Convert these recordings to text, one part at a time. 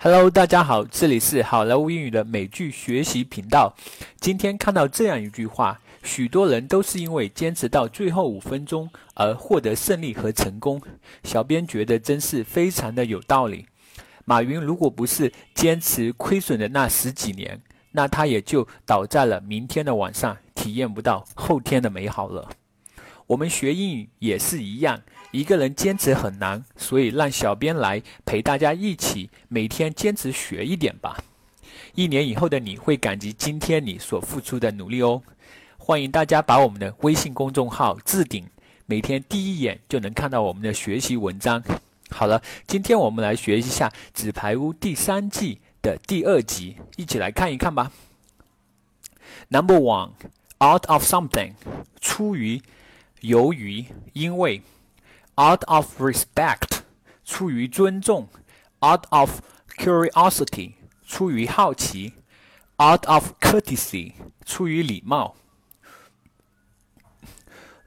Hello，大家好，这里是好莱坞英语的美剧学习频道。今天看到这样一句话：许多人都是因为坚持到最后五分钟而获得胜利和成功。小编觉得真是非常的有道理。马云如果不是坚持亏损的那十几年，那他也就倒在了明天的晚上，体验不到后天的美好了。我们学英语也是一样，一个人坚持很难，所以让小编来陪大家一起每天坚持学一点吧。一年以后的你会感激今天你所付出的努力哦。欢迎大家把我们的微信公众号置顶，每天第一眼就能看到我们的学习文章。好了，今天我们来学一下《纸牌屋》第三季的第二集，一起来看一看吧。Number one, out of something，出于。由于，因为，out of respect，出于尊重；out of curiosity，出于好奇；out of courtesy，出于礼貌。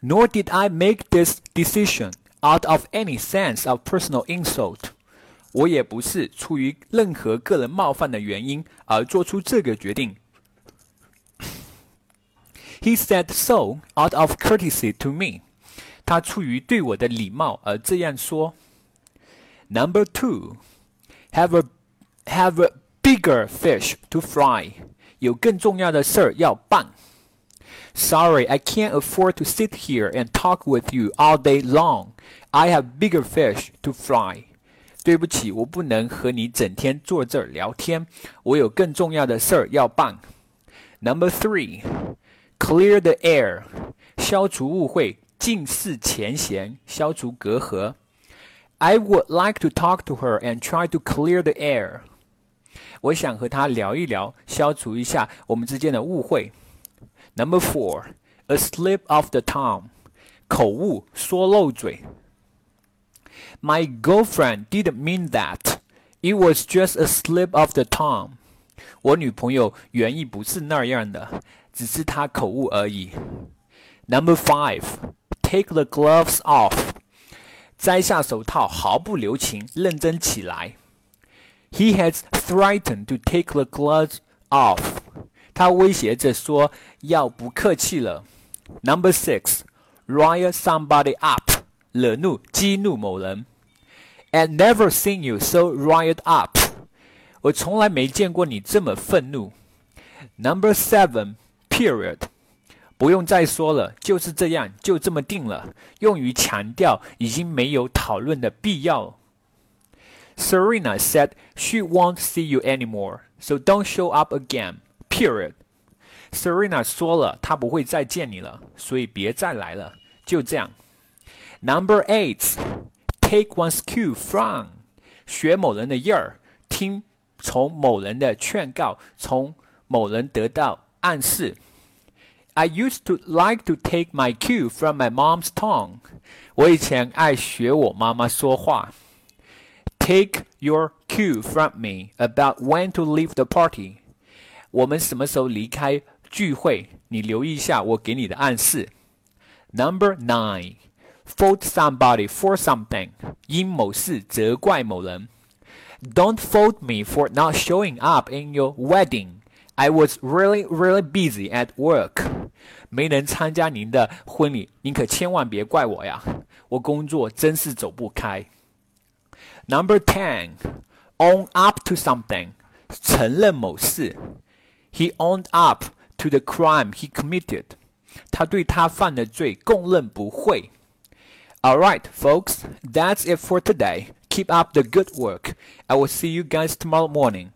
Nor did I make this decision out of any sense of personal insult。我也不是出于任何个人冒犯的原因而做出这个决定。 He said so out of courtesy to me. 他出于对我的礼貌而这样说。Number two, have a have a bigger fish to fry. 有更重要的事儿要办。Sorry, I can't afford to sit here and talk with you all day long. I have bigger fish to fry. 对不起，我不能和你整天坐这儿聊天，我有更重要的事儿要办。Number three. Clear the air，消除误会，尽释前嫌，消除隔阂。I would like to talk to her and try to clear the air。我想和她聊一聊，消除一下我们之间的误会。Number four, a slip of the tongue，口误，说漏嘴。My girlfriend didn't mean that. It was just a slip of the tongue. 我女朋友原意不是那样的， 只是她口误而已。Number five, take the gloves off，摘下手套，毫不留情，认真起来。He has threatened to take the gloves off，他威胁着说要不客气了。Number six, rile somebody up，惹怒、激怒某人。And never seen you so riled up。我从来没见过你这么愤怒。Number seven, period，不用再说了，就是这样，就这么定了，用于强调已经没有讨论的必要。Serena said she won't see you anymore, so don't show up again. Period. Serena 说了，她不会再见你了，所以别再来了，就这样。Number eight, take one's cue from，学某人的印儿，听从某人的劝告，从某人得到暗示。 I used to like to take my cue from my mom's tongue。我以前爱学我妈妈说话。Take your cue from me about when to leave the party。我们什么时候离开聚会？你留意一下我给你的暗示。Number nine, fault somebody for something。因某事责怪某人。Don't fault me for not showing up in your wedding. I was really, really busy at work. 没能参加您的婚礼，您可千万别怪我呀！我工作真是走不开。Number ten, own up to something，承认某事。He owned up to the crime he committed。他对他犯的罪供认不讳。All right, folks, that's it for today. Keep up the good work. I will see you guys tomorrow morning.